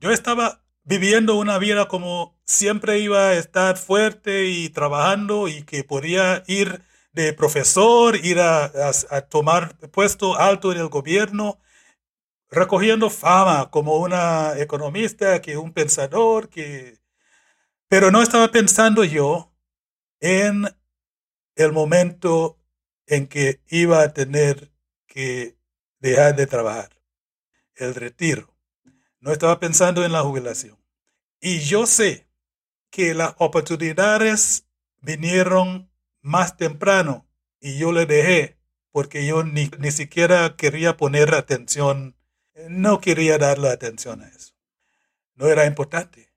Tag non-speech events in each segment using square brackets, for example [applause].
yo estaba viviendo una vida como siempre iba a estar fuerte y trabajando y que podía ir de profesor, ir a, tomar puesto alto en el gobierno, recogiendo fama como una economista, que un pensador, que... Pero no estaba pensando yo en el momento en que iba a tener que dejar de trabajar, el retiro. No estaba pensando en la jubilación. Y yo sé que las oportunidades vinieron más temprano y yo le dejé porque yo ni, ni siquiera quería poner atención, no quería darle atención a eso. No era importante.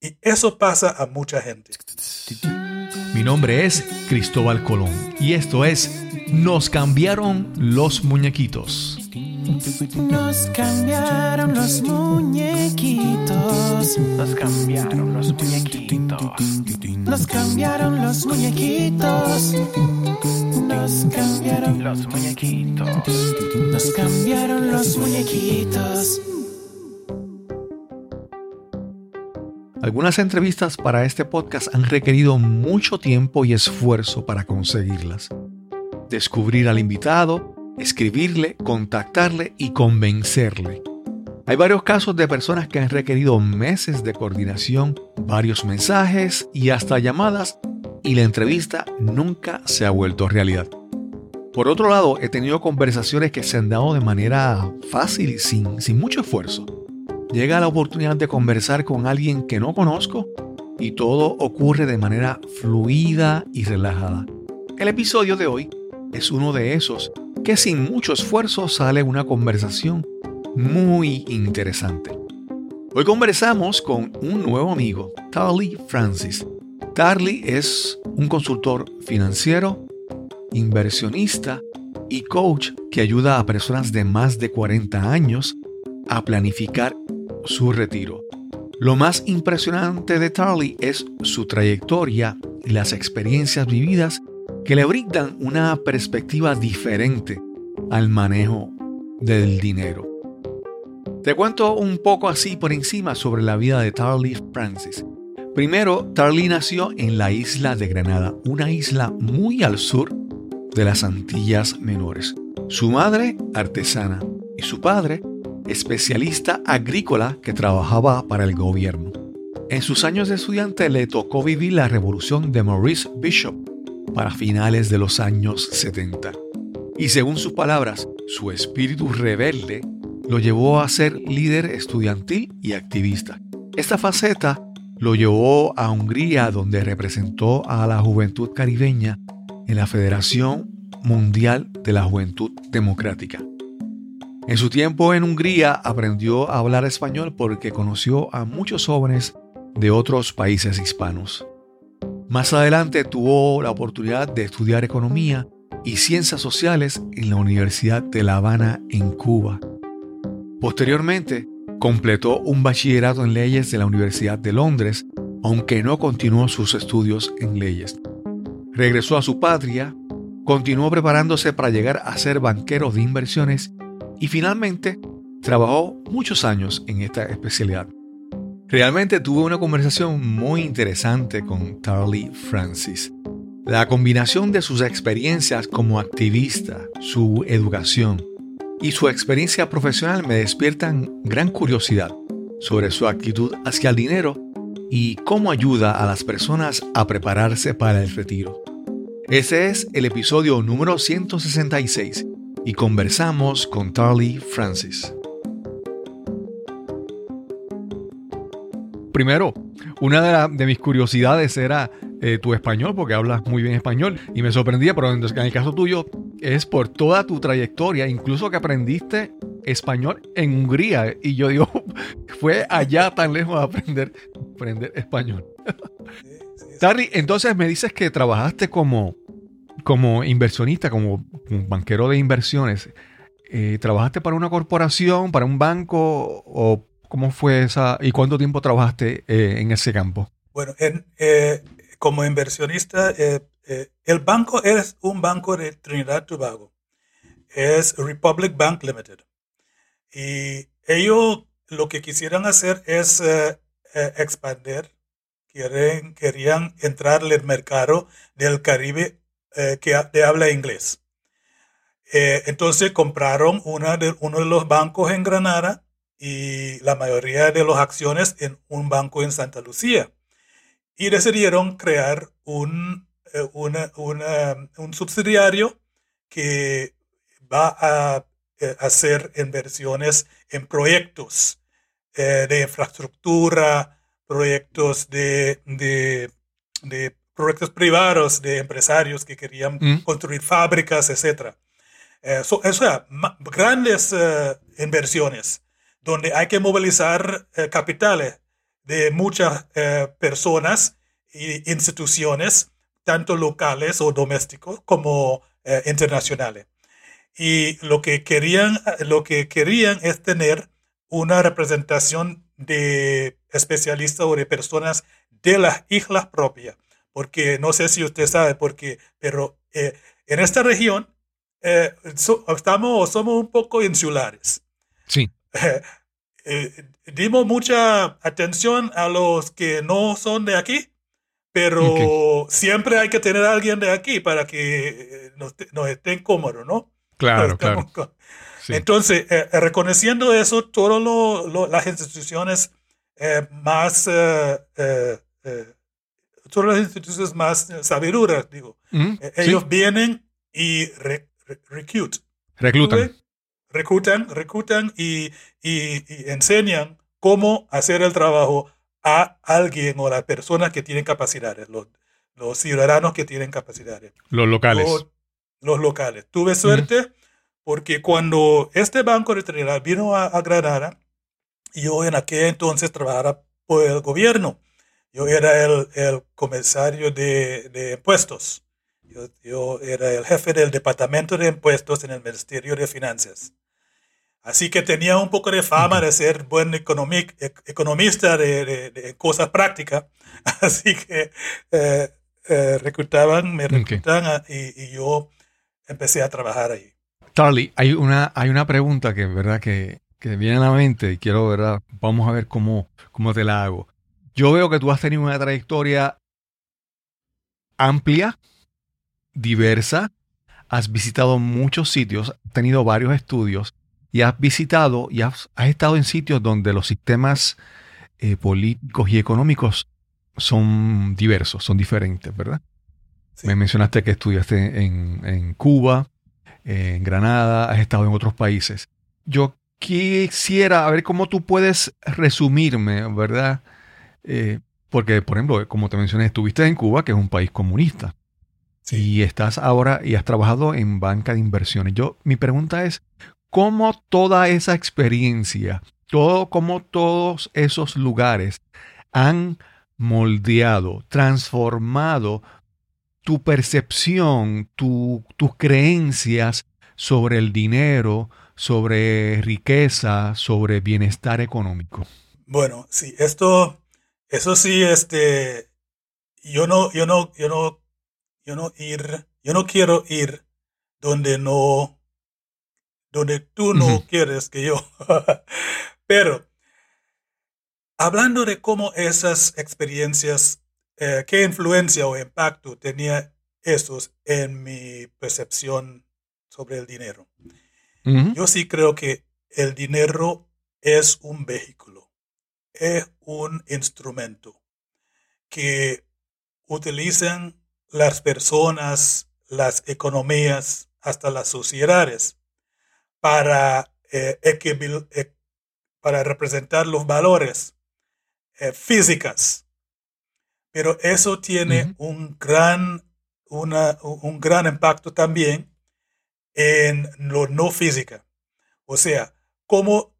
Y eso pasa a mucha gente. Mi nombre es Cristóbal Colón y esto es Nos cambiaron los muñequitos. Nos cambiaron los muñequitos. Nos cambiaron los muñequitos. Nos cambiaron los muñequitos. Nos cambiaron los muñequitos. Nos cambiaron los muñequitos. Algunas entrevistas para este podcast han requerido mucho tiempo y esfuerzo para conseguirlas. Descubrir al invitado, escribirle, contactarle y convencerle. Hay varios casos de personas que han requerido meses de coordinación, varios mensajes y hasta llamadas y la entrevista nunca se ha vuelto realidad. Por otro lado, he tenido conversaciones que se han dado de manera fácil y sin, sin mucho esfuerzo. Llega la oportunidad de conversar con alguien que no conozco y todo ocurre de manera fluida y relajada. El episodio de hoy es uno de esos que sin mucho esfuerzo sale una conversación muy interesante. Hoy conversamos con un nuevo amigo, Tarly Francis. Tarly es un consultor financiero, inversionista y coach que ayuda a personas de más de 40 años a planificar su retiro. Lo más impresionante de Tarly es su trayectoria y las experiencias vividas que le brindan una perspectiva diferente al manejo del dinero. Te cuento un poco así por encima sobre la vida de Tarly Francis. Primero, Tarly nació en la isla de Granada, una isla muy al sur de las Antillas Menores. Su madre, artesana, y su padre, especialista agrícola que trabajaba para el gobierno. En sus años de estudiante le tocó vivir la revolución de Maurice Bishop, para finales de los años 70. Y según sus palabras, su espíritu rebelde lo llevó a ser líder estudiantil y activista. Esta faceta lo llevó a Hungría donde representó a la juventud caribeña en la Federación Mundial de la Juventud Democrática. En su tiempo en Hungría aprendió a hablar español porque conoció a muchos jóvenes de otros países hispanos. Más adelante tuvo la oportunidad de estudiar economía y ciencias sociales en la Universidad de La Habana en Cuba. Posteriormente, completó un bachillerato en leyes de la Universidad de Londres, aunque no continuó sus estudios en leyes. Regresó a su patria, continuó preparándose para llegar a ser banquero de inversiones y finalmente trabajó muchos años en esta especialidad. Realmente tuve una conversación muy interesante con Tarly Francis. La combinación de sus experiencias como activista, su educación y su experiencia profesional me despiertan gran curiosidad sobre su actitud hacia el dinero y cómo ayuda a las personas a prepararse para el retiro. Ese es el episodio número 166 y conversamos con Tarly Francis. Primero, una de, mis curiosidades era eh, tu español, porque hablas muy bien español, y me sorprendía, pero en, el caso tuyo es por toda tu trayectoria, incluso que aprendiste español en Hungría, y yo digo, [laughs] fue allá tan lejos de aprender, aprender español. Tarry, entonces me dices que trabajaste como, como inversionista, como un banquero de inversiones. Eh, ¿Trabajaste para una corporación, para un banco o ¿Cómo fue esa y cuánto tiempo trabajaste eh, en ese campo? Bueno, eh, como inversionista, eh, el banco es un banco de Trinidad y Tobago. Es Republic Bank Limited. Y ellos lo que quisieran hacer es expandir, quieren, querían entrar en el mercado del Caribe que habla inglés. Entonces compraron uno de los bancos en Granada y la mayoría de las acciones en un banco en Santa Lucía. Y decidieron crear un, eh, una- una- un subsidiario que va a eh, hacer inversiones en proyectos eh, de infraestructura, proyectos de, de- de proyectos privados de empresarios que querían Mm. construir fábricas, etc. Eh, so- o sea, grandes eh, inversiones donde hay que movilizar eh, capitales de muchas eh, personas e instituciones, tanto locales o domésticos como eh, internacionales. Y lo que querían, lo que querían es tener una representación de especialistas o de personas de las islas propias. Porque no sé si usted sabe, porque, pero en esta región estamos, somos un poco insulares. Sí. [laughs] Eh, dimos mucha atención a los que no son de aquí, pero siempre hay que tener a alguien de aquí para que eh, nos, nos estén cómodos, ¿no? Claro, claro. Estamos con- Sí. Entonces, eh, eh, reconociendo eso, todas las instituciones eh, más, todas las instituciones más sabiduras, digo, Mm, sí. ellos vienen y re- re- Reclutan. Reclutan, reclutan y, y- y enseñan cómo hacer el trabajo a alguien o a las personas que tienen capacidades, los, los ciudadanos que tienen capacidades Los locales. los, los locales. Tuve suerte porque cuando este banco de Trinidad vino a, a Granada, yo en aquel entonces trabajaba por el gobierno. Yo era el, el comisario de, de impuestos. Yo, yo era el jefe del departamento de impuestos en el Ministerio de Finanzas. Así que tenía un poco de fama de ser buen economi- ec- economista de, de- de cosas prácticas. [laughs] Así que eh, eh, reclutaban, me reclutaban a- y, y yo empecé a trabajar ahí. Charlie, hay una, hay una pregunta que, ¿verdad? Que, que viene a la mente y quiero, ¿verdad? Vamos a ver cómo, cómo te la hago. Yo veo que tú has tenido una trayectoria amplia, diversa, has visitado muchos sitios, has tenido varios estudios y has visitado y has, has estado en sitios donde los sistemas eh, políticos y económicos son diversos, son diferentes, ¿verdad? Sí. Me mencionaste que estudiaste en, en Cuba, en Granada, has estado en otros países. Yo quisiera ver cómo tú puedes resumirme, ¿verdad? Eh, porque, por ejemplo, como te mencioné, estuviste en Cuba, que es un país comunista, y estás ahora y has trabajado en banca de inversiones. Yo, mi pregunta es, ¿cómo toda esa experiencia, todo, cómo todos esos lugares han moldeado, transformado tu percepción, tu- tus creencias sobre el dinero, sobre riqueza, sobre bienestar económico. Bueno, sí, esto, eso sí, este, yo no, yo no, yo no, yo no ir, yo no quiero ir donde no, donde tú no quieres que yo. [laughs] Pero, hablando de cómo esas experiencias, eh, qué influencia o impacto tenía esos en mi percepción sobre el dinero. Yo sí creo que el dinero es un vehículo, es un instrumento que utilizan las personas, las economías, hasta las sociedades para, eh, equibil- e- para representar los valores eh, físicas. Pero eso tiene un, gran, una, un gran impacto también en lo no física. O sea, cómo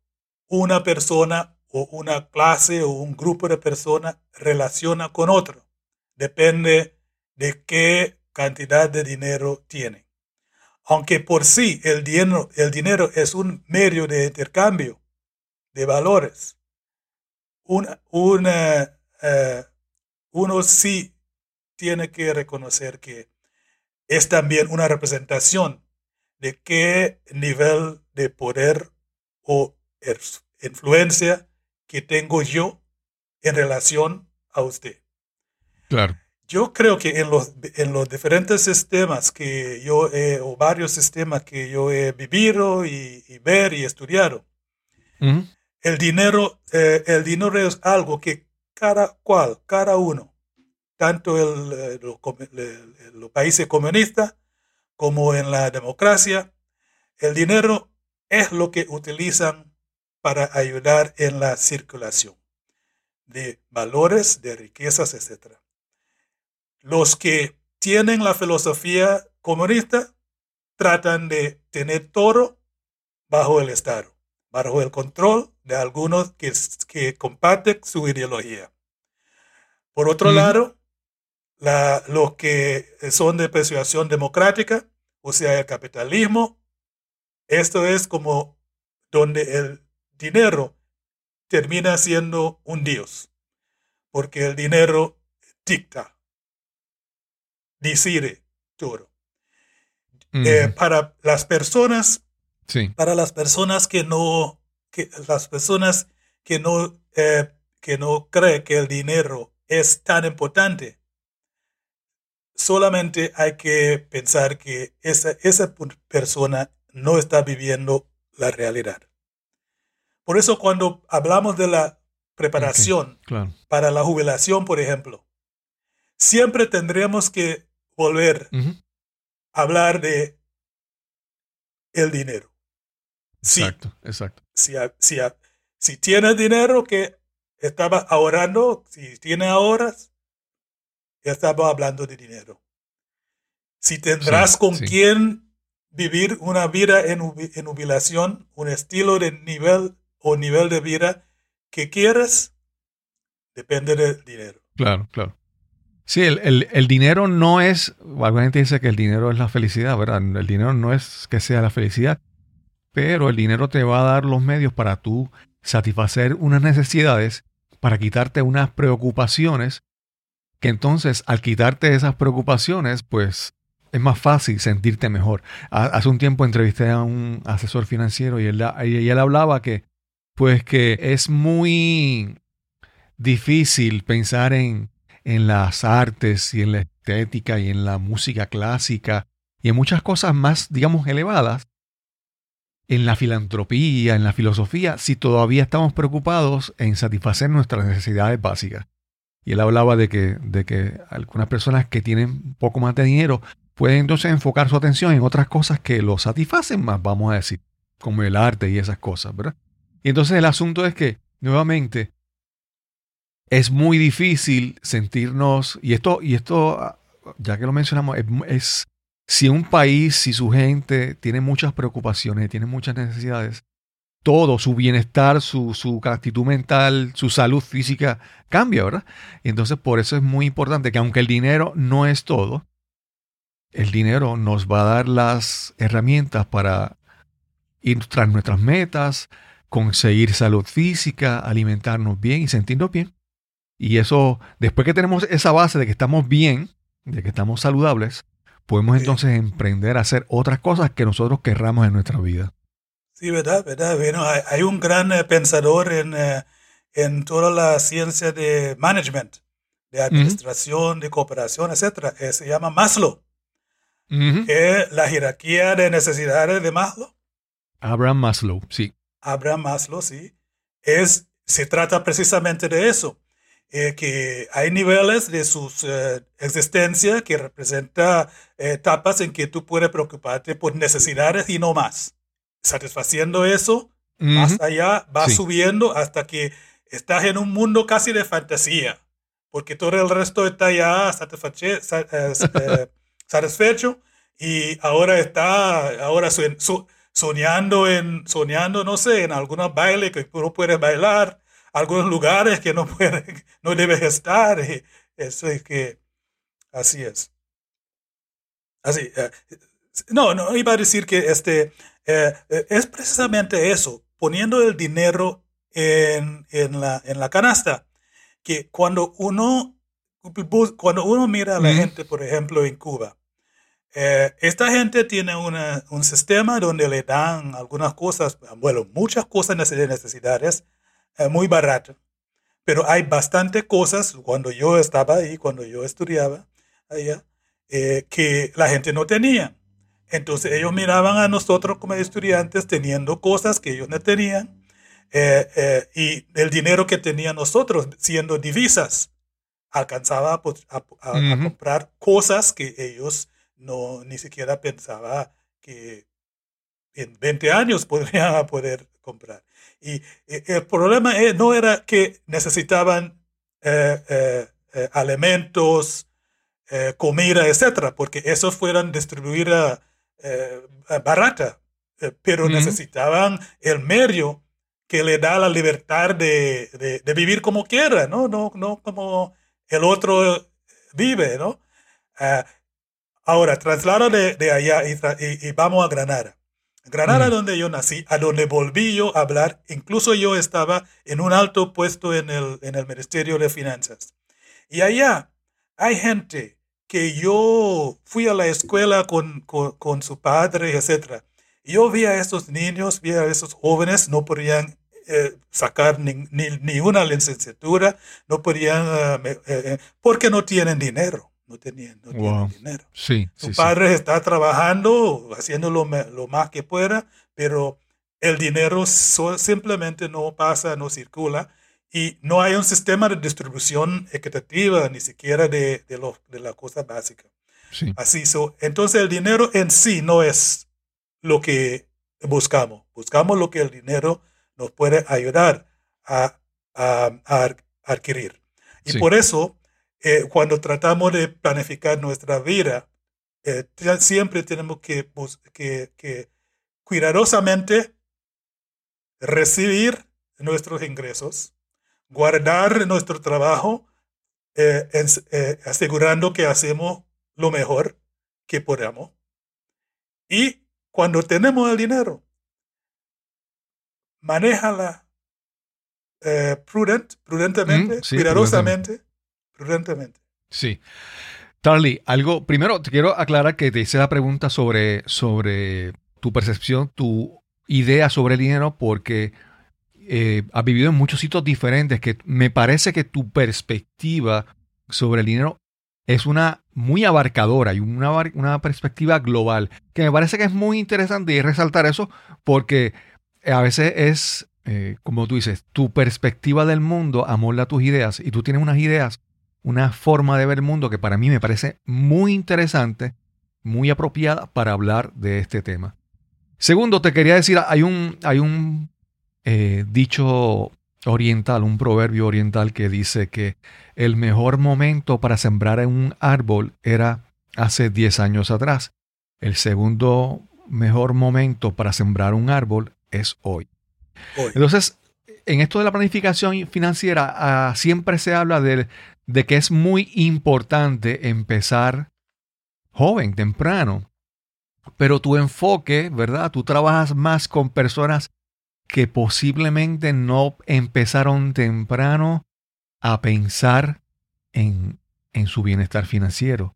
una persona o una clase o un grupo de personas relaciona con otro. Depende de qué cantidad de dinero tiene. Aunque por sí el dinero, el dinero es un medio de intercambio de valores, una, eh, uno sí tiene que reconocer que es también una representación de qué nivel de poder o influencia que tengo yo en relación a usted. Claro. Yo creo que en los, en los diferentes sistemas que yo he, o varios sistemas que yo he vivido y, y ver y estudiado, el dinero, eh, el dinero es algo que cada cual, cada uno, tanto el, eh, los países comunistas como en la democracia, el dinero es lo que utilizan para ayudar en la circulación de valores, de riquezas, etc. Los que tienen la filosofía comunista tratan de tener todo bajo el Estado, bajo el control de algunos que, que comparten su ideología. Por otro lado, la- los que son de persuasión democrática, o sea, el capitalismo, esto es como donde el dinero termina siendo un dios, porque el dinero dicta, decide todo. Eh, para las personas Sí. para las personas que no, que las personas que no, eh, que no creen que el dinero es tan importante, solamente hay que pensar que esa, esa persona no está viviendo la realidad. Por eso cuando hablamos de la preparación Claro. para la jubilación, por ejemplo, siempre tendremos que volver a hablar de el dinero. Sí, Exacto, si, si, si tienes dinero que estaba ahorrando, si tienes ahorras, estaba hablando de dinero. Si tendrás Sí, con sí. quién vivir una vida en, en jubilación, un estilo de nivel o nivel de vida que quieres, depende del dinero. Claro, claro. Sí, el, el- dinero no es, alguna gente dice que el dinero es la felicidad, ¿verdad? El dinero no es que sea la felicidad, pero el dinero te va a dar los medios para tú satisfacer unas necesidades, para quitarte unas preocupaciones, que entonces al quitarte esas preocupaciones, pues es más fácil sentirte mejor. Ha- Hace un tiempo entrevisté a un asesor financiero y él, y él hablaba que, pues que es muy difícil pensar en, en las artes y en la estética y en la música clásica y en muchas cosas más, digamos, elevadas, en la filantropía, en la filosofía, si todavía estamos preocupados en satisfacer nuestras necesidades básicas. Y él hablaba de que, de que algunas personas que tienen poco más de dinero pueden entonces enfocar su atención en otras cosas que lo satisfacen más, vamos a decir, como el arte y esas cosas, ¿verdad? Y entonces el asunto es que, nuevamente, es muy difícil sentirnos, y esto, y esto, ya que lo mencionamos, es, si un país, si su gente tiene muchas preocupaciones, tiene muchas necesidades, todo, su bienestar, su, su actitud mental, su salud física cambia, ¿verdad? Entonces por eso es muy importante que aunque el dinero no es todo, el dinero nos va a dar las herramientas para ir tras nuestras metas, conseguir salud física, alimentarnos bien y sentirnos bien. Y eso, después que tenemos esa base de que estamos bien, de que estamos saludables, podemos Sí. entonces emprender a hacer otras cosas que nosotros querramos en nuestra vida. Sí, verdad, verdad. Bueno, hay, hay un gran eh, pensador en, eh, en toda la ciencia de management, de administración, de cooperación, etcétera. Eh, se llama Maslow. Eh, la jerarquía de necesidades de Maslow, Abraham Maslow, sí. Abraham Maslow, sí, es, se trata precisamente de eso, eh, que hay niveles de su existencia que representa eh, etapas en que tú puedes preocuparte por necesidades y no más. Satisfaciendo eso, más Ujú. allá, va Sí. subiendo hasta que estás en un mundo casi de fantasía, porque todo el resto está ya eh, eh, [laughs] satisfecho y ahora está, ahora suen- so- soñando en, soñando, no sé, en algunos bailes que tú puedes bailar, algunos lugares que no puedes, [laughs] no debes estar, y eso es que, así es. Así, eh, no, no, iba a decir que este, eh, eh, es precisamente eso, poniendo el dinero en, en la, en la canasta, que cuando uno, cuando uno mira a la gente, por ejemplo, en Cuba, Eh, esta gente tiene una- un sistema donde le dan algunas cosas, bueno, muchas cosas de necesidades eh, muy baratas, pero hay bastante cosas cuando yo estaba ahí, cuando yo estudiaba allá, eh, que la gente no tenía. Entonces ellos miraban a nosotros como estudiantes teniendo cosas que ellos no tenían eh, eh, y el dinero que tenían nosotros siendo divisas alcanzaba a, a- comprar cosas que ellos no ni siquiera pensaba que en 20 años [laughs] podrían poder comprar. Y el problema no era que necesitaban eh, eh, eh, alimentos, comida, etcétera, porque esos fueran distribuidas eh, barata, pero necesitaban el medio que le da la libertad de, de- de vivir como quiera, ¿no? No, no como el otro vive, ¿no? Ah, ahora, traslado de, de allá y, y- y vamos a Granada. Granada, Mm. donde yo nací, a donde volví yo a hablar, incluso yo estaba en un alto puesto en el, en el Ministerio de Finanzas. Y allá hay gente que yo fui a la escuela con, con, con su padre, etc. Yo vi a esos niños, vi a esos jóvenes, no podían eh, sacar ni, ni, ni una licenciatura, no podían, eh, eh, porque no tienen dinero, no tenían, no Wow. dinero. Sí, Su sí, sí. padre está trabajando, haciendo lo, lo más que pueda, pero el dinero so- simplemente no pasa, no circula y no hay un sistema de distribución equitativa ni siquiera de, de, lo- de la cosa básica. Sí. Así, so, entonces el dinero en sí no es lo que buscamos. Buscamos lo que el dinero nos puede ayudar a, a- a ad- adquirir. Y Sí. por eso, eh, cuando tratamos de planificar nuestra vida, eh, siempre tenemos que, que, que cuidadosamente recibir nuestros ingresos, guardar nuestro trabajo, eh, asegurando que hacemos lo mejor que podamos. Y cuando tenemos el dinero, manéjala eh, prudent, prudentemente, Mm, sí, cuidadosamente, prudentemente. Sí. Charlie, algo, primero te quiero aclarar que te hice la pregunta sobre, sobre tu percepción, tu idea sobre el dinero, porque eh, has vivido en muchos sitios diferentes, que me parece que tu perspectiva sobre el dinero es una muy abarcadora y una, una perspectiva global, que me parece que es muy interesante y resaltar eso, porque a veces es, eh, como tú dices, tu perspectiva del mundo amolda tus ideas y tú tienes unas ideas una forma de ver el mundo que para mí me parece muy interesante, muy apropiada para hablar de este tema. Segundo, te quería decir, hay un, hay un eh, dicho oriental, un proverbio oriental que dice que el mejor momento para sembrar un árbol era hace 10 años atrás. El segundo mejor momento para sembrar un árbol es hoy. Hoy. Entonces, en esto de la planificación financiera, ah, siempre se habla de, de que es muy importante empezar joven, temprano. Pero tu enfoque, ¿verdad? Tú trabajas más con personas que posiblemente no empezaron temprano a pensar en, en su bienestar financiero.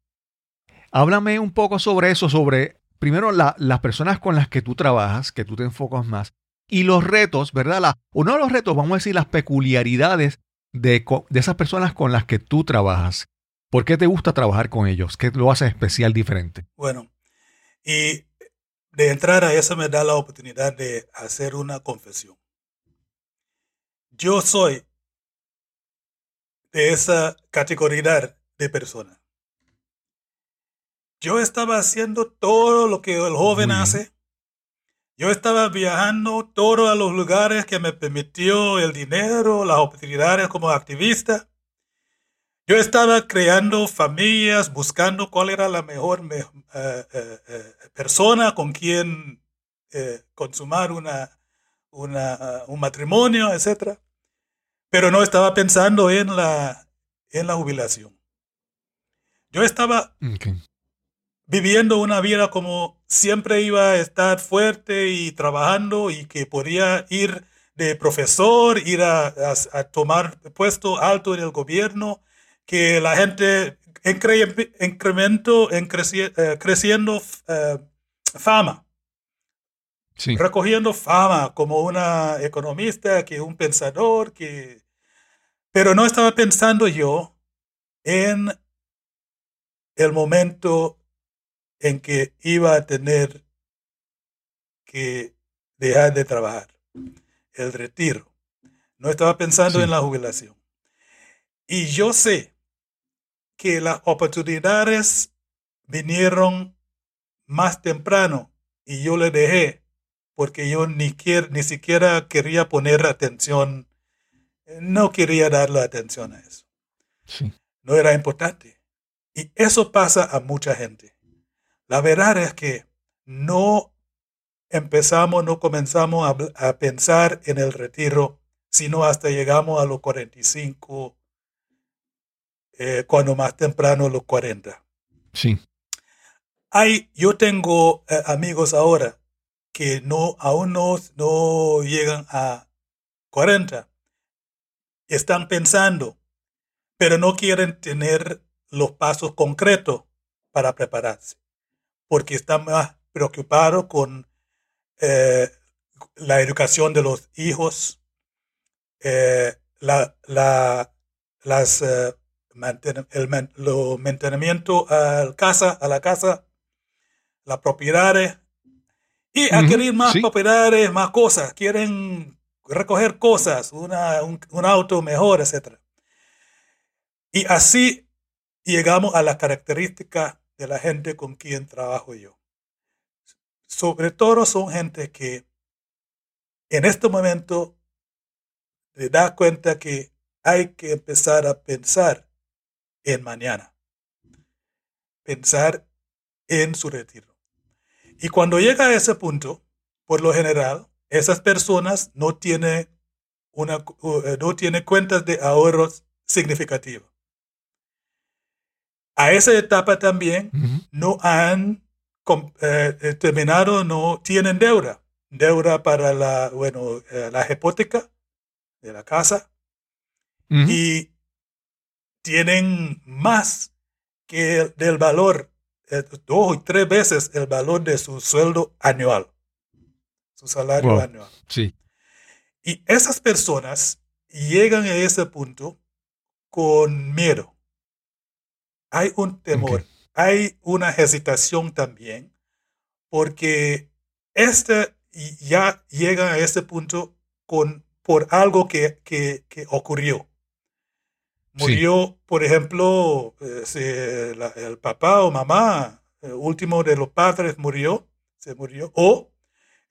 Háblame un poco sobre eso, sobre primero la- las personas con las que tú trabajas, que tú te enfocas más, y los retos, ¿verdad? La, uno de los retos, vamos a decir, las peculiaridades de, esas personas con las que tú trabajas. ¿Por qué te gusta trabajar con ellos? ¿Qué lo hace especial, diferente? Bueno, y de entrar a eso me da la oportunidad de hacer una confesión. Yo soy de esa categoría de persona. Yo estaba haciendo todo lo que el joven hace. Yo estaba viajando todos los lugares que me permitió el dinero, las oportunidades como activista. Yo estaba creando familias, buscando cuál era la mejor me- eh, eh, eh, persona con quien consumar una, una, un matrimonio, etc. Pero no estaba pensando en la, en la jubilación. Yo estaba viviendo una vida como siempre iba a estar fuerte y trabajando y que podía ir de profesor, ir a, a- a tomar puesto alto en el gobierno, que la gente incre- incremento, en creci- eh, creciendo eh, fama, Sí. recogiendo fama como una economista, que un pensador, que... Pero no estaba pensando yo en el momento en que iba a tener que dejar de trabajar, el retiro. No estaba pensando Sí. en la jubilación. Y yo sé que las oportunidades vinieron más temprano y yo le dejé porque yo ni, quier- ni siquiera quería poner atención, no quería darle atención a eso Sí. no era importante. Y eso pasa a mucha gente. La verdad es que no empezamos, no comenzamos a, pensar en el retiro, sino hasta llegamos a los 45, eh, cuando más temprano los 40. Sí. Hay, yo tengo eh, amigos ahora que no, aún no, no llegan a 40. Están pensando, pero no quieren tener los pasos concretos para prepararse, porque están más preocupados con eh, la educación de los hijos, eh, la, la, las, eh, manten- el lo mantenimiento a casa, a la casa, las propiedades, y Ujú, adquirir más sí. propiedades, más cosas, quieren recoger cosas, una, un, un auto mejor, etc. Y así llegamos a la característica de la gente con quien trabajo yo. Sobre todo son gente que en este momento le da cuenta que hay que empezar a pensar en mañana, pensar en su retiro. Y cuando llega a ese punto, por lo general, esas personas no tienen, una, uh, no tienen cuentas de ahorros significativas. A esa etapa también no han eh, eh, terminado, no tienen deuda. Deuda para la, bueno, eh, la hipoteca de la casa y tienen más que el- del valor, eh, dos y tres veces el valor de su sueldo anual, su salario Wow. anual. Sí. Y esas personas llegan a ese punto con miedo. Hay un temor, hay una hesitación también, porque este ya llega a ese punto con, por algo que, que, que ocurrió. Sí. Murió, por ejemplo, eh, el papá o mamá, el último de los padres murió, se murió, o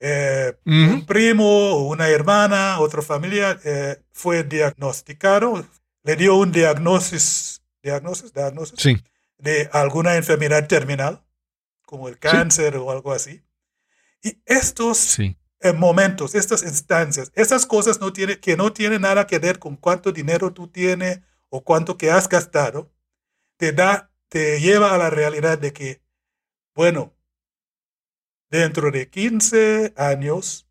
eh, un primo o una hermana, otra familia, eh, fue diagnosticado, le dio un diagnosis, diagnosis, diagnosis Sí. de alguna enfermedad terminal, como el cáncer o algo así. Y estos Sí. eh, momentos, estas instancias, esas cosas no tiene, que no tienen nada que ver con cuánto dinero tú tienes o cuánto que has gastado, te da, te lleva a la realidad de que, bueno, dentro de 15 años,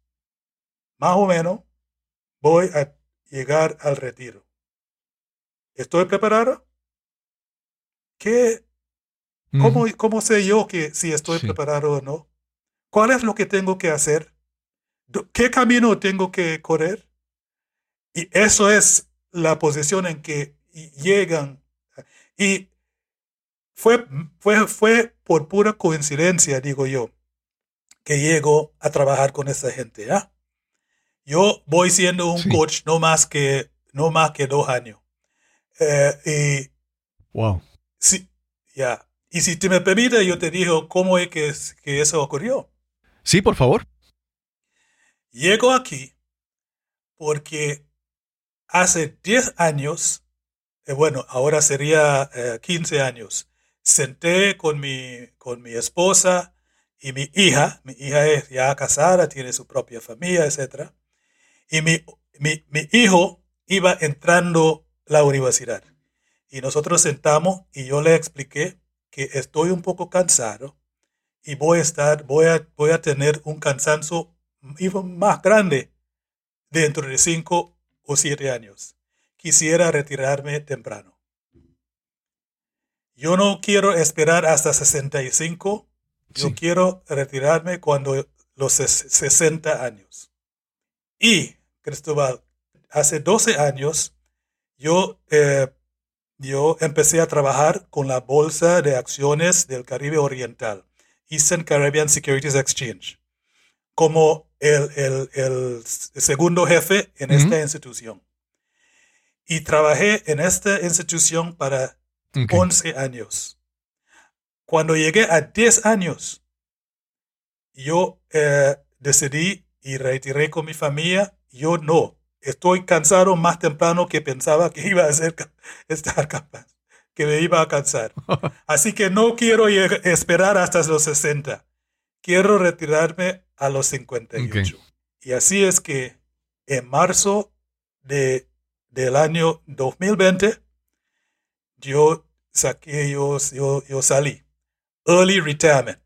más o menos, voy a llegar al retiro. ¿Estoy preparado? ¿Qué, Ujú. ¿Cómo, cómo sé yo que si estoy Sí. preparado o no? ¿Cuál es lo que tengo que hacer? ¿Qué camino tengo que correr? Y eso es la posición en que llegan. Y fue, fue, fue por pura coincidencia, digo yo, que llego a trabajar con esa gente. ¿ah? Yo voy siendo un Sí. coach no más que, no más que dos años. Eh, y Wow. Sí, ya. Y si te me permite, yo te digo cómo es que, es- que eso ocurrió. Sí, por favor. Llego aquí porque hace 10 años, eh, bueno, ahora sería eh, 15 años, senté con mi, con mi esposa y mi hija. Mi hija es ya casada, tiene su propia familia, etc. Y mi, mi, mi hijo iba entrando a la universidad. Y nosotros sentamos y yo le expliqué que estoy un poco cansado y voy a estar, voy a, voy a tener un cansancio más grande dentro de cinco o siete años. Quisiera retirarme temprano. yo no quiero esperar hasta 65, yo Sí. quiero retirarme cuando los ses- 60 años. Y, Cristóbal, hace 12 años yo, eh, yo empecé a trabajar con la Bolsa de Acciones del Caribe Oriental, Eastern Caribbean Securities Exchange, como el, el- el segundo jefe en esta institución. Y trabajé en esta institución para Ok. 11 años. Cuando llegué a 10 años, yo eh, decidí y retiré con mi familia. Yo no. Estoy cansado más temprano que pensaba que iba a ser, [laughs] estar capaz, que me iba a cansar. [laughs] Así que no quiero lleg- esperar hasta los 60. Quiero retirarme a los 58. Y así es que en marzo de, del año 2020, yo saqué, yo, yo, yo salí. Early retirement.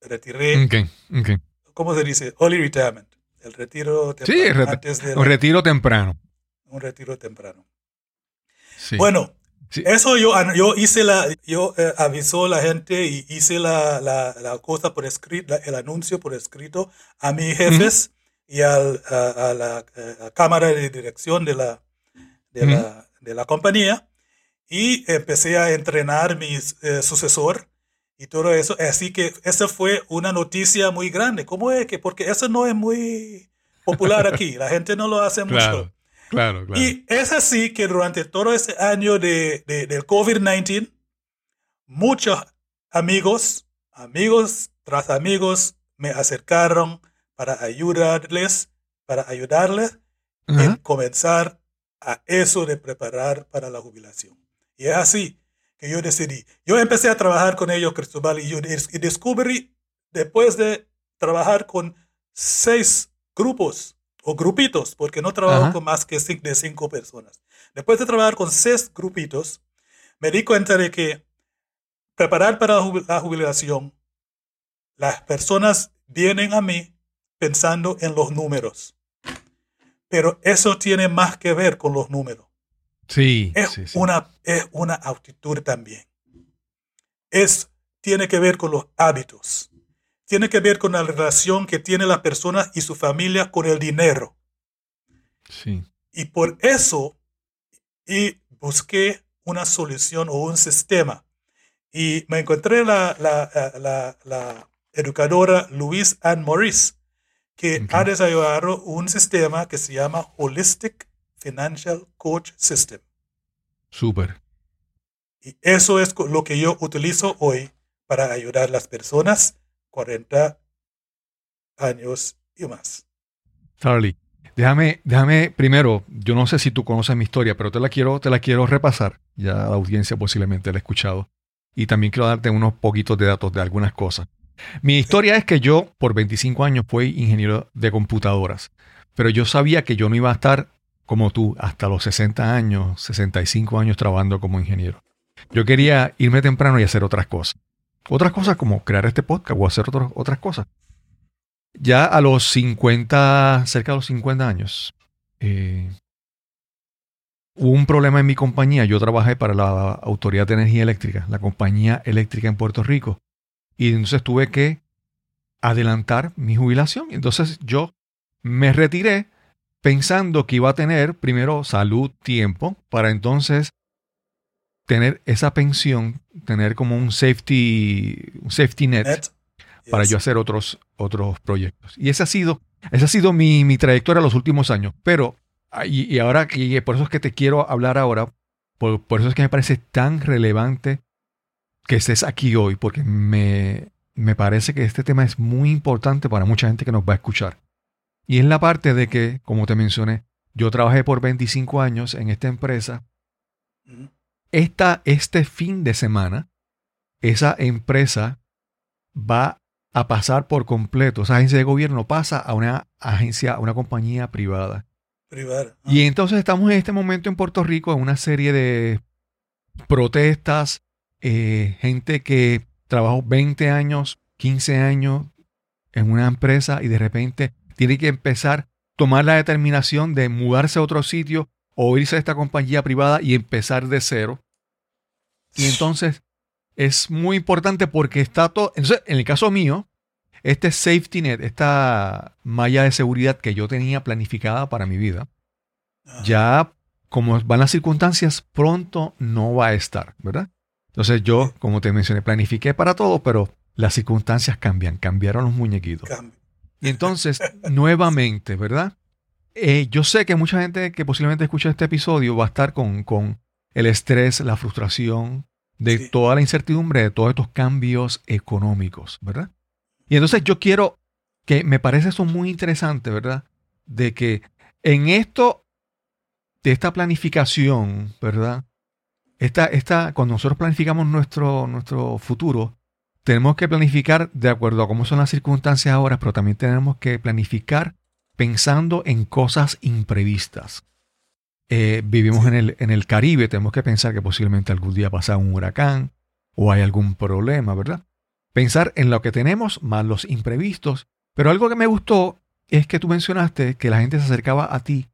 Retiré, Ok, ok. ¿cómo se dice? Early retirement. El retiro Sí, temprano, re- antes de Un retiro temprano. un retiro temprano. Sí. Bueno, Sí. eso yo, yo hice la, yo eh, avisó a la gente y hice la, la, la cosa por escrito, el anuncio por escrito a mis jefes y al- a, a la eh, a cámara de dirección de la, de, la, de la compañía y empecé a entrenar mi eh, sucesor y todo eso. Así que esa fue una noticia muy grande. ¿Cómo es que? Porque eso no es muy popular aquí. La gente no lo hace mucho. Claro, claro, claro. Y es así que durante todo ese año de, de- del COVID-19, muchos amigos, amigos tras amigos, me acercaron para ayudarles, para ayudarles en Ajá. comenzar a eso de preparar para la jubilación. Y es así que yo decidí. Yo empecé a trabajar con ellos, Cristóbal, y yo y descubrí, después de trabajar con seis grupos o grupitos, porque no trabajo Ajá. con más que cin- de cinco personas. Después de trabajar con seis grupitos, me di cuenta de que preparar para la jubilación, las personas vienen a mí pensando en los números. Pero eso tiene más que ver con los números. Sí, Es, sí, sí. Una, es una actitud también. Es, tiene que ver con los hábitos. Tiene que ver con la relación que tiene la persona y su familia con el dinero. Sí. Y por eso y busqué una solución o un sistema. Y me encontré la, la, la, educadora Louise Ann Morris, que ha desarrollado un sistema que se llama Holistic Financial Coach System. Súper. Y eso es lo que yo utilizo hoy para ayudar a las personas 40 años y más. Charlie, déjame, déjame primero, yo no sé si tú conoces mi historia, pero te la quiero, te la quiero repasar. Ya la audiencia posiblemente la ha escuchado. Y también quiero darte unos poquitos de datos de algunas cosas. Mi historia es que yo por 25 años fui ingeniero de computadoras, pero yo sabía que yo no iba a estar como tú hasta los 60 años, 65 años trabajando como ingeniero. Yo quería irme temprano y hacer otras cosas. Otras cosas como crear este podcast o hacer otros- otras cosas. Ya a los 50, cerca de los 50 años, eh, hubo un problema en mi compañía. Yo trabajé para la Autoridad de Energía Eléctrica, la compañía eléctrica en Puerto Rico. Y entonces tuve que adelantar mi jubilación. Entonces yo me retiré pensando que iba a tener primero salud, tiempo, para entonces tener esa pensión, tener como un safety, un safety net Net. para Yes. yo hacer otros, otros proyectos. Y esa ha sido, esa ha sido mi, mi trayectoria los últimos años. Pero, y, y ahora, y por eso es que te quiero hablar ahora, por, por eso es que me parece tan relevante que estés aquí hoy, porque me, me parece que este tema es muy importante para mucha gente que nos va a escuchar. Y es la parte de que, como te mencioné, yo trabajé por 25 años en esta empresa. Esta, este fin de semana, esa empresa va a pasar por completo, esa agencia de gobierno pasa a una agencia, a una compañía privada. Privada. Ah, Y entonces estamos en este momento en Puerto Rico en una serie de protestas, eh, gente que trabajó 20 años, 15 años en una empresa y de repente tiene que empezar a tomar la determinación de mudarse a otro sitio o irse a esta compañía privada y empezar de cero. Y entonces es muy importante porque está todo. Entonces, en el caso mío, este safety net, esta malla de seguridad que yo tenía planificada para mi vida, Ajá. ya como van las circunstancias, pronto no va a estar, ¿verdad? Entonces yo, como te mencioné, planifiqué para todo, pero las circunstancias cambian, cambiaron los muñequitos. Y entonces, nuevamente, ¿verdad? Eh, yo sé que mucha gente que posiblemente escucha este episodio va a estar con, con el estrés, la frustración de Sí. toda la incertidumbre de todos estos cambios económicos, ¿verdad? Y entonces yo quiero que me parece eso muy interesante, ¿verdad? De que en esto, de esta planificación, ¿verdad? Esta, esta, cuando nosotros planificamos nuestro, nuestro futuro, tenemos que planificar de acuerdo a cómo son las circunstancias ahora, pero también tenemos que planificar pensando en cosas imprevistas. Eh, vivimos en el, en el Caribe, tenemos que pensar que posiblemente algún día pasa un huracán o hay algún problema, ¿verdad? Pensar en lo que tenemos más los imprevistos. Pero algo que me gustó es que tú mencionaste que la gente se acercaba a ti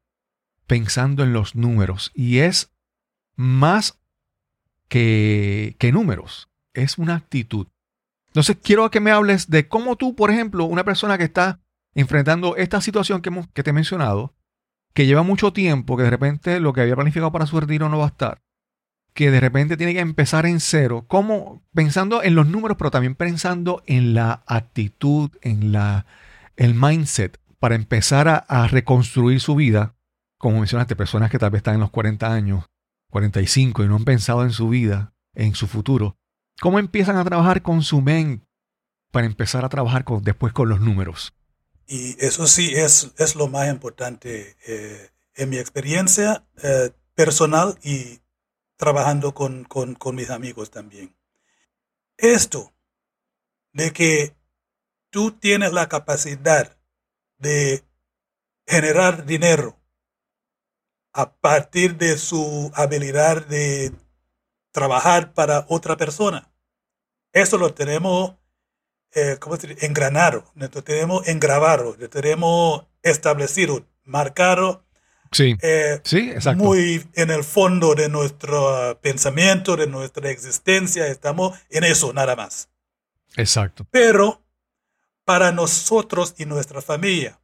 pensando en los números y es más que, que números, es una actitud. Entonces quiero que me hables de cómo tú, por ejemplo, una persona que está enfrentando esta situación que, hemos- que te he mencionado, que lleva mucho tiempo, que de repente lo que había planificado para su retiro no va a estar, que de repente tiene que empezar en cero, como pensando en los números, pero también pensando en la actitud, en la, el mindset, para empezar a, a reconstruir su vida, como mencionaste, personas que tal vez están en los 40 años, 45 y no han pensado en su vida, en su futuro. ¿Cómo empiezan a trabajar con su mente para empezar a trabajar con, después con los números? Y eso sí es, es lo más importante eh, en mi experiencia eh, personal y trabajando con, con- con mis amigos también. Esto de que tú tienes la capacidad de generar dinero a partir de su habilidad de trabajar para otra persona. Eso lo tenemos eh, ¿cómo se dice? engranado, lo tenemos engravado, lo tenemos establecido, marcado Sí, eh, sí, exacto. muy en el fondo de nuestro pensamiento, de nuestra existencia, estamos en eso nada más. Exacto. Pero para nosotros y nuestra familia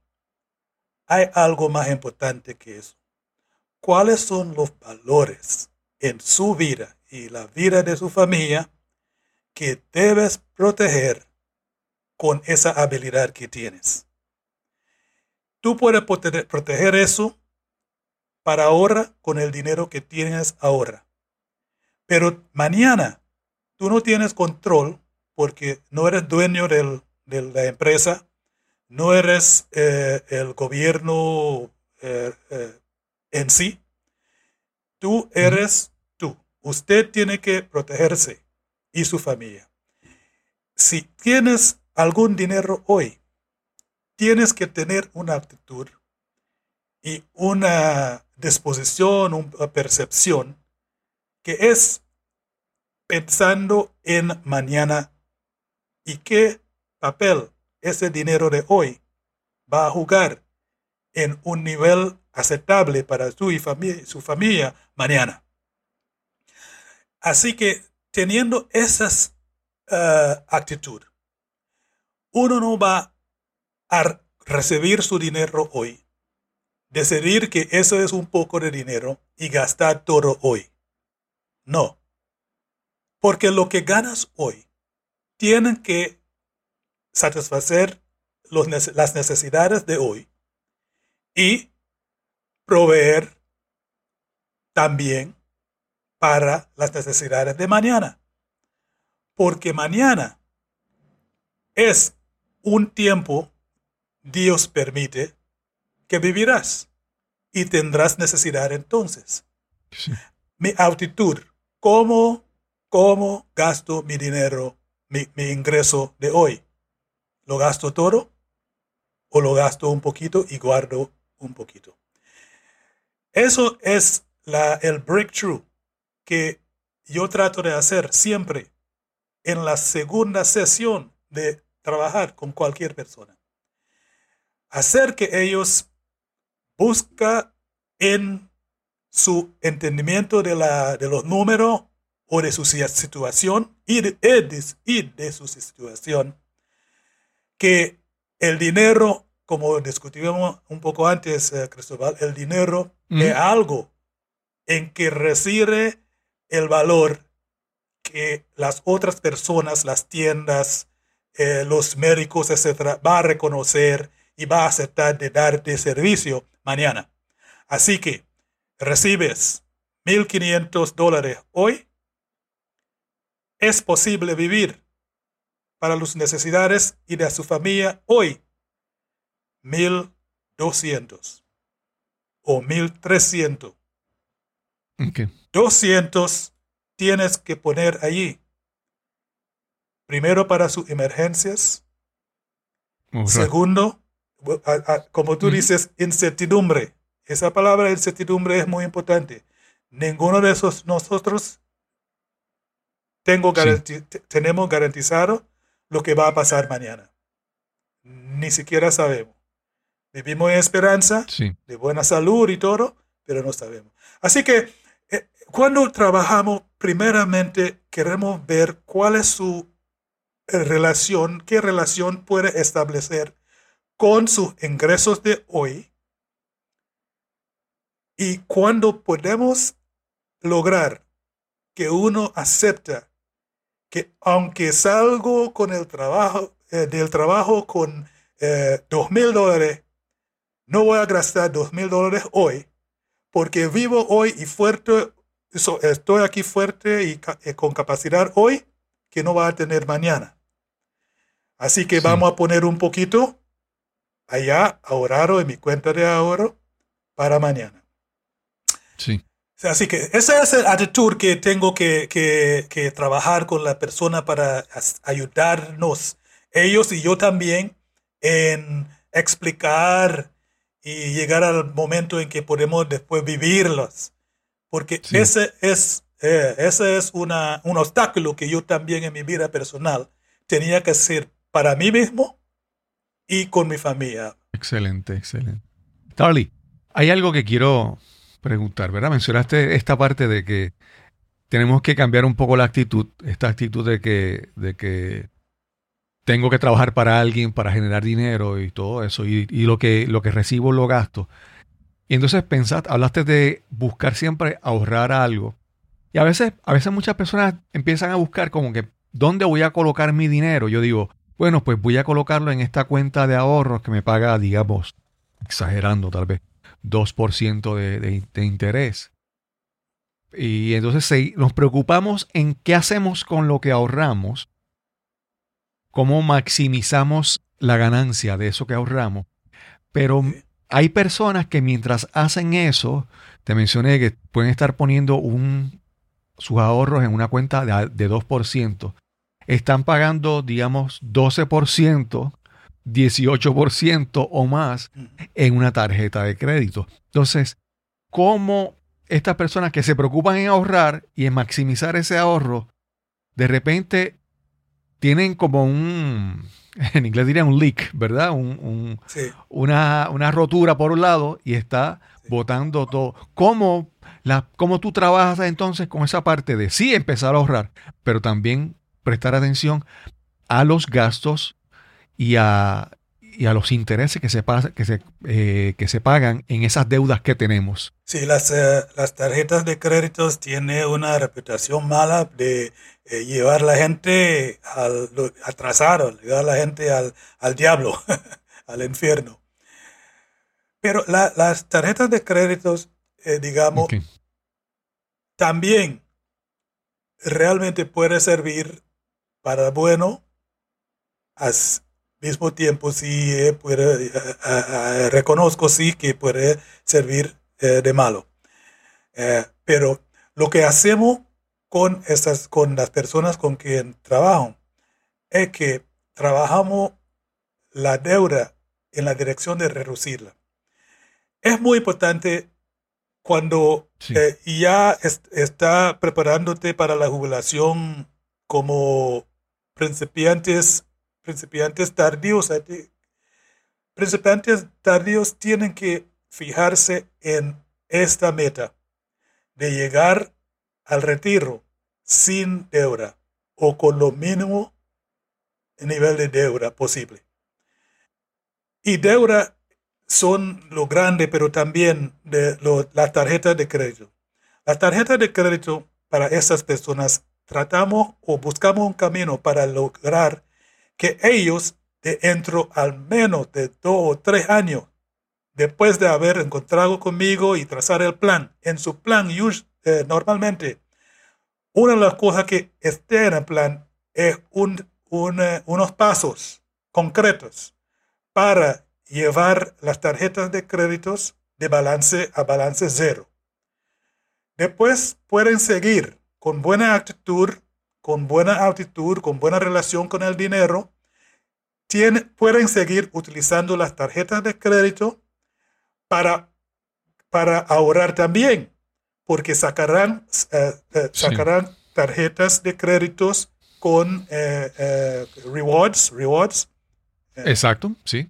hay algo más importante que eso. ¿Cuáles son los valores en su vida y la vida de su familia que debes proteger con esa habilidad que tienes? Tú puedes prote- proteger eso para ahora con el dinero que tienes ahora. Pero mañana tú no tienes control porque no eres dueño del- de la empresa, no eres eh, el gobierno eh, eh, en sí. Tú eres. Usted tiene que protegerse y su familia. Si tienes algún dinero hoy, tienes que tener una actitud y una disposición, una percepción que es pensando en mañana y qué papel ese dinero de hoy va a jugar en un nivel aceptable para su, y su familia mañana. Así que teniendo esas uh, actitud, uno no va a recibir su dinero hoy, decidir que eso es un poco de dinero y gastar todo hoy. No. Porque lo que ganas hoy tienen que satisfacer los, las necesidades de hoy y proveer también para las necesidades de mañana. Porque mañana es un tiempo, Dios permite, que vivirás y tendrás necesidad entonces. Sí. Mi actitud, ¿cómo, cómo gasto mi dinero, mi, mi ingreso de hoy? ¿Lo gasto todo o lo gasto un poquito y guardo un poquito? Eso es la, el breakthrough que yo trato de hacer siempre en la segunda sesión de trabajar con cualquier persona. Hacer que ellos busca en su entendimiento de, la, de los números o de su situación y de, y de- y de su situación, que el dinero, como discutimos un poco antes, eh, Cristóbal, el dinero Ujú. es algo en que recibe el valor que las otras personas, las tiendas, eh, los médicos, etcétera, va a reconocer y va a aceptar de darte servicio mañana. Así que recibes 1.500 dólares hoy, es posible vivir para las necesidades y de su familia hoy 1.200 o 1.300. Ok. 200 tienes que poner allí. Primero para sus emergencias. Segundo, bu- a- a- como tú dices, incertidumbre. Esa palabra incertidumbre es muy importante. Ninguno de esos nosotros tengo garanti- tenemos garantizado lo que va a pasar mañana. Ni siquiera sabemos. Vivimos en esperanza, Sí. de buena salud y todo, pero no sabemos. Así que cuando trabajamos, primeramente queremos ver cuál es su eh, relación, qué relación puede establecer con sus ingresos de hoy. Y cuando podemos lograr que uno acepta que aunque salgo con el trabajo, eh, del trabajo con eh, dos mil dólares, no voy a gastar dos mil dólares hoy, porque vivo hoy y fuerte, so- estoy aquí fuerte y eh, con capacidad hoy que no va a tener mañana. Así que Sí. vamos a poner un poquito allá ahorrado en mi cuenta de ahorro para mañana. Sí. Así que esa es la actitud que tengo que, que- que trabajar con la persona para ayudarnos, ellos y yo también, en explicar y llegar al momento en que podemos después vivirlos. Porque Sí. ese es, eh, ese es una, un obstáculo que yo también en mi vida personal tenía que hacer para mí mismo y con mi familia. Excelente, excelente. Charlie, hay algo que quiero preguntar, ¿verdad? Mencionaste esta parte de que tenemos que cambiar un poco la actitud, esta actitud de que, de que tengo que trabajar para alguien para generar dinero y todo eso, y, y lo, que, lo que recibo lo gasto. Y entonces pensad, hablaste de buscar siempre ahorrar algo. Y a veces, a veces muchas personas empiezan a buscar como que, ¿dónde voy a colocar mi dinero? Yo digo, bueno, pues voy a colocarlo en esta cuenta de ahorros que me paga, digamos, exagerando tal vez, 2% de, de, de interés. Y entonces nos preocupamos en qué hacemos con lo que ahorramos, cómo maximizamos la ganancia de eso que ahorramos. Pero. Hay personas que mientras hacen eso, te mencioné que pueden estar poniendo sus ahorros en una cuenta de, de 2%. Están pagando, digamos, 12%, 18% o más en una tarjeta de crédito. Entonces, ¿cómo estas personas que se preocupan en ahorrar y en maximizar ese ahorro, de repente tienen como un, [laughs] en inglés diría un leak, ¿verdad? Un, un- Sí. una, una rotura por un lado y está botando todo. ¿Cómo, la, ¿Cómo tú trabajas entonces con esa parte de sí empezar a ahorrar, pero también prestar atención a los gastos y a, y a los intereses que se, que, se, eh, que se pagan en esas deudas que tenemos? Sí, las, eh, las tarjetas de créditos tienen una reputación mala de eh, llevar la gente al atrasado, llevar la gente al, al diablo, [laughs] al infierno. Pero la- las tarjetas de créditos, eh, digamos, también realmente puede servir para bueno, al mismo tiempo sí eh, puede, reconozco sí que puede servir eh, de malo. Pero lo que hacemos con, estas, con las personas con quien trabajo es que trabajamos la deuda en la dirección de reducirla. Es muy importante cuando Sí. eh, ya es- está preparándote para la jubilación como principiantes, principiantes tardíos. Principiantes tardíos tienen que fijarse en esta meta de llegar al retiro sin deuda o con lo mínimo nivel de deuda posible. Y deuda son lo grande, pero también de lo, las tarjetas de crédito. Las tarjetas de crédito para esas personas tratamos o buscamos un camino para lograr que ellos dentro al menos de dos o tres años después de haber encontrado conmigo y trazar el plan. En su plan, eh, normalmente, una de las cosas que esté en el plan es un, eh, unos pasos concretos para llevar las tarjetas de créditos de balance a balance cero. Después pueden seguir con buena actitud, con buena actitud, con buena relación con el dinero. pueden seguir utilizando las tarjetas de crédito para, para ahorrar también, porque sacarán, eh, eh, sacarán tarjetas de créditos con eh, rewards, rewards. Exacto, sí.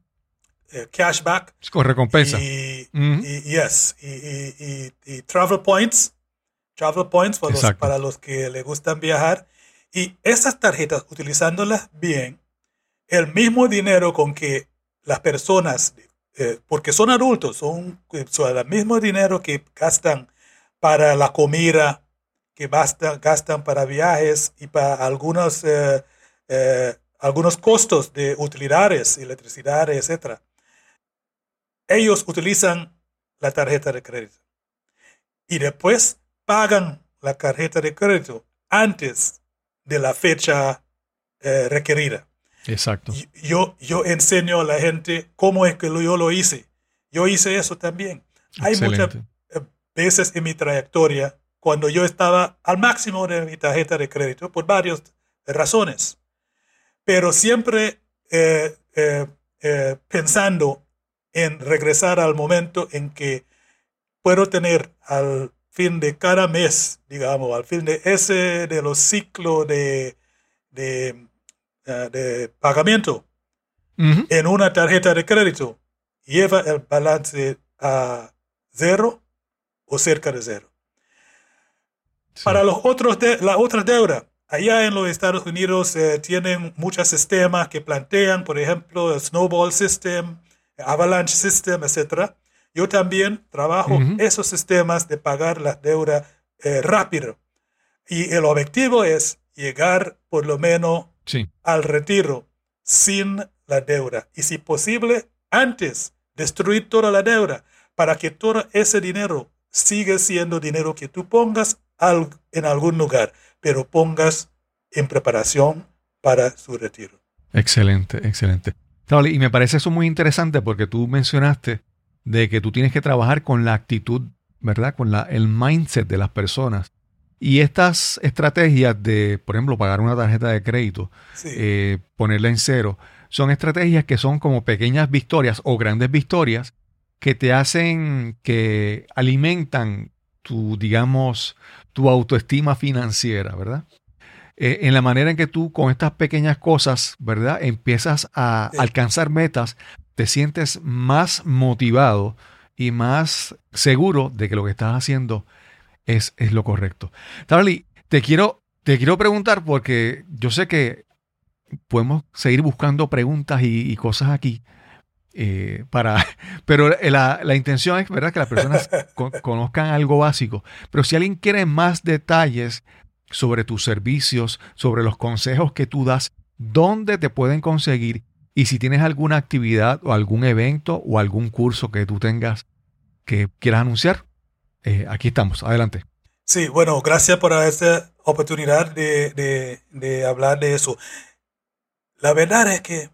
cashback. Con recompensa. Y, yes, y, travel points. Travel points para los, para los que les gustan viajar. Y esas tarjetas, utilizándolas bien, el mismo dinero con que las personas eh, porque son adultos, son, son, el mismo dinero que gastan para la comida, que gastan para viajes y para algunos, eh, eh, algunos costos de utilidades, electricidad, etc. Ellos utilizan la tarjeta de crédito y después pagan la tarjeta de crédito antes de la fecha requerida. Exacto. Yo, yo enseño a la gente cómo es que yo lo hice. Yo hice eso también. Hay muchas eh, veces en mi trayectoria cuando yo estaba al máximo de mi tarjeta de crédito por varias razones, pero siempre eh, eh, pensando en regresar al momento en que puedo tener al fin de cada mes, digamos, al fin de ese de los ciclos de, de eh, de pagamento en una tarjeta de crédito lleva el balance a cero o cerca de cero. Para los otros de, la otra deuda, allá en los Estados Unidos eh, tienen muchos sistemas que plantean, por ejemplo, el Snowball System, Avalanche System, etc. Yo también trabajo esos sistemas de pagar la deuda eh, rápido. Y el objetivo es llegar por lo menos al retiro sin la deuda. Y si posible, antes destruir toda la deuda para que todo ese dinero siga siendo dinero que tú pongas en algún lugar, pero pongas en preparación para su retiro. Excelente, excelente. Y me parece eso muy interesante porque tú mencionaste de que tú tienes que trabajar con la actitud, ¿verdad? Con la, el mindset de las personas. Y estas estrategias de, por ejemplo, pagar una tarjeta de crédito, eh, ponerla en cero, son estrategias que son como pequeñas victorias o grandes victorias que te hacen, que alimentan tu, digamos, tu autoestima financiera, ¿verdad? Eh, en la manera en que tú con estas pequeñas cosas, ¿verdad? Empiezas a alcanzar metas, te sientes más motivado y más seguro de que lo que estás haciendo es, lo correcto. Tarly, te quiero, te quiero preguntar porque yo sé que podemos seguir buscando preguntas y, cosas aquí. Eh, para, [laughs] pero la, intención es verdad que las personas [laughs] conozcan algo básico. Pero si alguien quiere más detalles sobre tus servicios, sobre los consejos que tú das, dónde te pueden conseguir y si tienes alguna actividad o algún evento o algún curso que tú tengas que quieras anunciar, eh, aquí estamos. Adelante. Sí, bueno, gracias por esta oportunidad de, hablar de eso. La verdad es que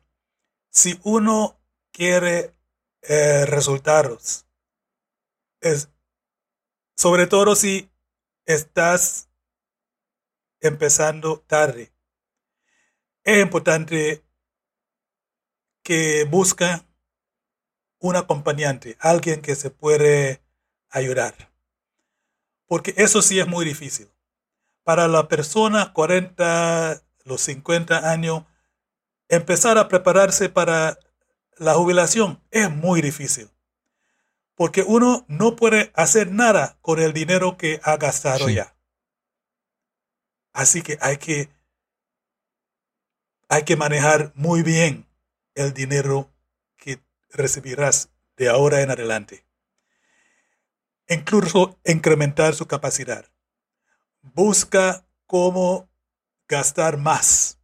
si uno quiere eh, resultados, es, sobre todo si estás empezando tarde, es importante que busque un acompañante, alguien que se puede ayudar porque eso sí es muy difícil. Para la persona 40, los 50 años, empezar a prepararse para la jubilación es muy difícil. Porque uno no puede hacer nada con el dinero que ha gastado ya. Así que hay que, hay que manejar muy bien el dinero que recibirás de ahora en adelante. Incluso incrementar su capacidad. Busca cómo gastar más.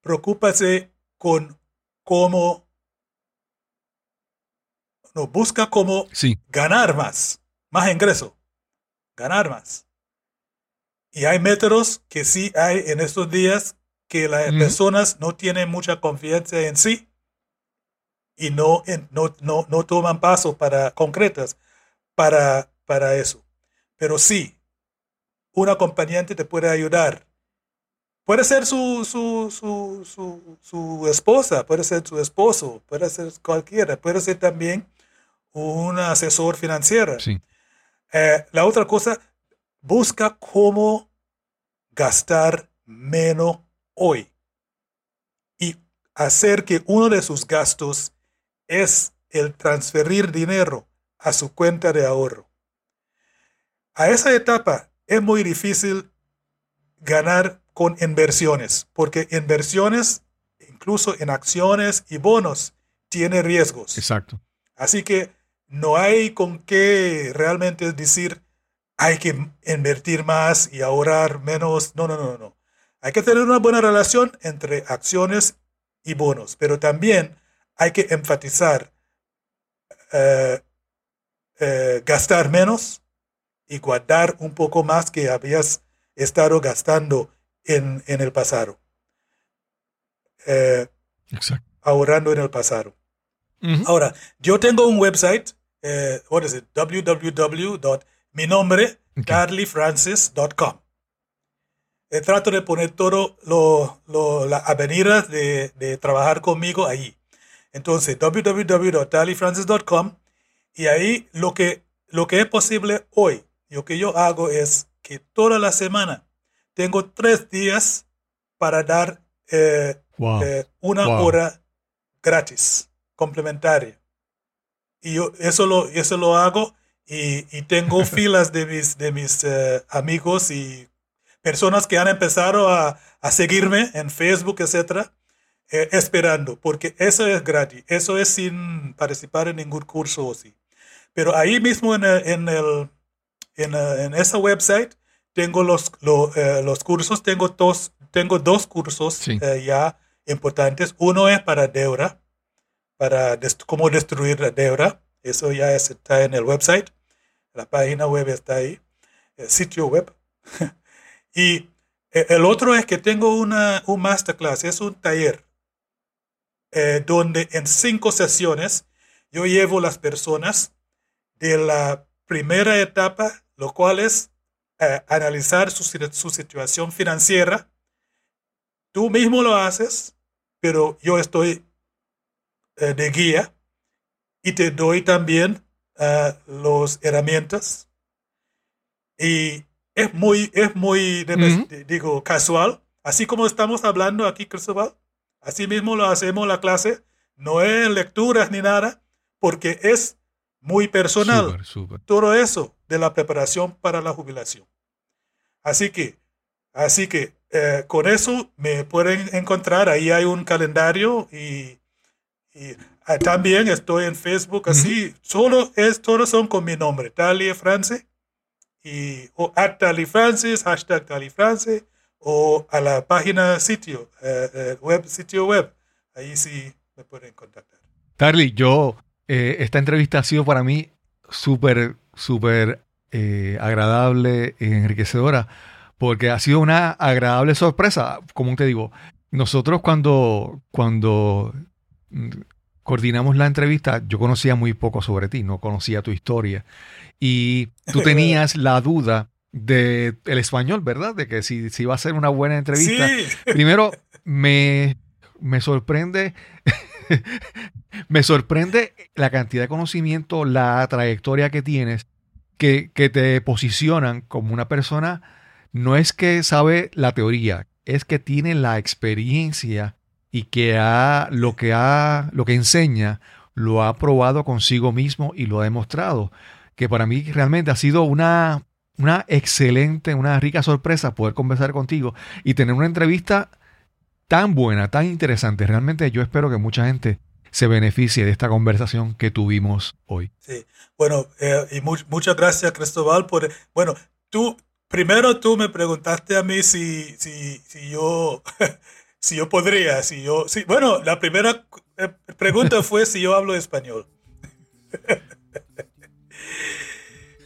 Preocúpase con cómo no, busca cómo Sí, ganar más, más ingreso, ganar más. Y hay métodos que sí hay en estos días que las personas no tienen mucha confianza en sí y no, no, no, no toman pasos para, concretas para, para eso. Pero sí, un acompañante te puede ayudar. Puede ser su, su, su, su, su esposa, puede ser su esposo, puede ser cualquiera, puede ser también un asesor financiero. sí. Eh, la otra cosa, busca cómo gastar menos hoy y hacer que uno de sus gastos es el transferir dinero a su cuenta de ahorro. A esa etapa es muy difícil ganar con inversiones, porque inversiones, incluso en acciones y bonos, tiene riesgos. Exacto. Así que no hay con qué realmente decir hay que invertir más y ahorrar menos. No, no, no, no. Hay que tener una buena relación entre acciones y bonos, pero también hay que enfatizar eh, eh, gastar menos y guardar un poco más que habías estado gastando en, en el pasado. Eh, Exacto. ahorrando en el pasado. Ahora, yo tengo un website, eh, what is it? www.mi nombre, Ok. carlyfrancis.com. Eh, trato de poner todo lo, lo- las avenidas de, de trabajar conmigo ahí. Entonces, www.carlyfrancis.com y ahí lo que, lo que es posible hoy, lo que yo hago es que toda la semana tengo tres días para dar eh, Wow. eh, una Wow. hora gratis, complementaria. Y yo eso lo, eso lo hago y, y tengo [laughs] filas de mis, de mis eh, amigos y personas que han empezado a, a seguirme en Facebook, etcétera, eh, esperando, porque eso es gratis, eso es sin participar en ningún curso o sí. Pero ahí mismo en, el, en, el, en, en esa website tengo los, lo- eh, los cursos, tengo dos, tengo dos cursos Sí. eh, ya importantes. Uno es para deuda, para dest- cómo destruir la deuda. Eso ya es- está en el website. La página web está ahí, el sitio web. [laughs] y eh, el otro es que tengo una, un masterclass, es un taller, eh, donde en cinco sesiones yo llevo las personas de la primera etapa, lo cual es eh, analizar su, su situación financiera. Tú mismo lo haces, pero yo estoy eh, de guía y te doy también eh, las herramientas. Y es muy, es muy, digo, casual. Así como estamos hablando aquí, Cristóbal, así mismo lo hacemos la clase. No es lecturas ni nada, porque es muy personal todo eso de la preparación para la jubilación. Así que, así que eh, con eso me pueden encontrar. Ahí hay un calendario y, y, ah, también estoy en Facebook. Así, solo es, todos son con mi nombre, Talie France y o at Talie Francis, hashtag Talie France o a la página sitio, eh, eh, web, sitio web. Ahí sí me pueden contactar. Carly, yo, eh, esta entrevista ha sido para mí súper, súper eh, agradable e enriquecedora, porque ha sido una agradable sorpresa. Como te digo, nosotros cuando, cuando mm, coordinamos la entrevista, yo conocía muy poco sobre ti, no conocía tu historia. Y tú [laughs] tenías la duda del el español, ¿verdad? De que si, si iba a ser una buena entrevista. Sí, [laughs] Primero, me, me sorprende, [laughs] me sorprende la cantidad de conocimiento, la trayectoria que tienes, que, te posicionan como una persona, no es que sabe la teoría, es que tiene la experiencia y que ha, lo que ha, lo que enseña, lo ha probado consigo mismo y lo ha demostrado. Que para mí realmente ha sido una, una excelente, una rica sorpresa poder conversar contigo y tener una entrevista tan buena, tan interesante. Realmente yo espero que mucha gente se beneficie de esta conversación que tuvimos hoy. Sí, bueno, eh, y mu- muchas gracias Cristóbal por, bueno, tú, primero tú me preguntaste a mí si, si, si yo, [laughs] si yo podría, si yo, sí, bueno, la primera eh, pregunta [laughs] fue si yo hablo español. [laughs]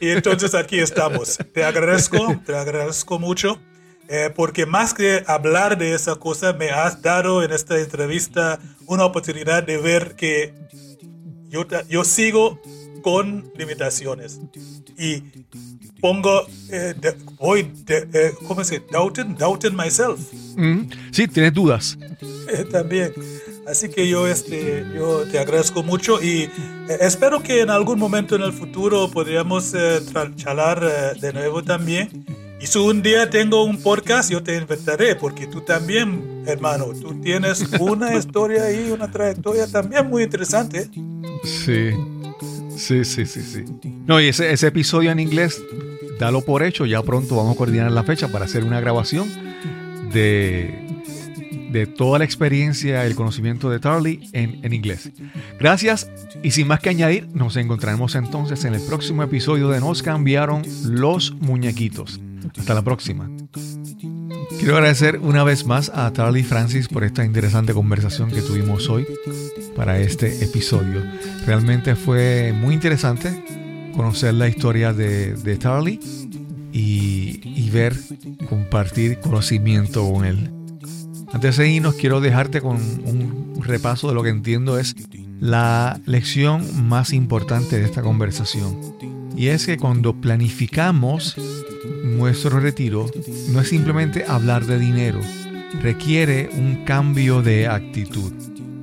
Y entonces aquí estamos. Te agradezco, te agradezco mucho, eh, porque más que hablar de esa cosa, me has dado en esta entrevista una oportunidad de ver que yo, yo sigo con limitaciones y pongo, eh, de- voy, de- eh, ¿cómo se dice? Doubting, doubting myself Mm, sí, tienes dudas. eh, también. Así que yo, este, yo te agradezco mucho y eh, espero que en algún momento en el futuro podríamos eh, charlar de nuevo también. Y si un día tengo un podcast, yo te invitaré, porque tú también, hermano, tú tienes una historia y una trayectoria también muy interesante. Sí. Sí, sí, sí, sí. No, y ese, ese episodio en inglés, dalo por hecho. Ya pronto vamos a coordinar la fecha para hacer una grabación de, de toda la experiencia, el conocimiento de Tarly en, en inglés. Gracias. Y sin más que añadir, nos encontraremos entonces en el próximo episodio de Nos cambiaron los muñequitos. Hasta la próxima. Quiero agradecer una vez más a Tarly Francis por esta interesante conversación que tuvimos hoy para este episodio. Realmente fue muy interesante conocer la historia de, de y, y ver, compartir conocimiento con él. Antes de irnos, quiero dejarte con un repaso de lo que entiendo es la lección más importante de esta conversación. Y es que cuando planificamos nuestro retiro, no es simplemente hablar de dinero, requiere un cambio de actitud,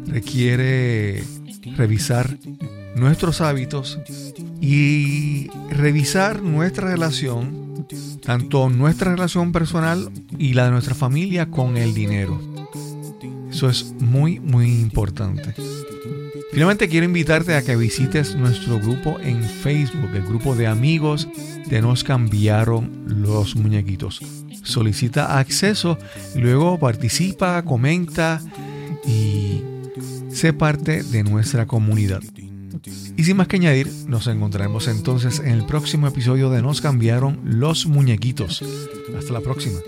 requiere revisar nuestros hábitos y revisar nuestra relación, tanto nuestra relación personal y la de nuestra familia con el dinero. Eso es muy, muy importante. Finalmente quiero invitarte a que visites nuestro grupo en Facebook, el grupo de amigos de Nos cambiaron los muñequitos. Solicita acceso, luego participa, comenta y sé parte de nuestra comunidad. Y sin más que añadir, nos encontraremos entonces en el próximo episodio de Nos cambiaron los muñequitos. Hasta la próxima.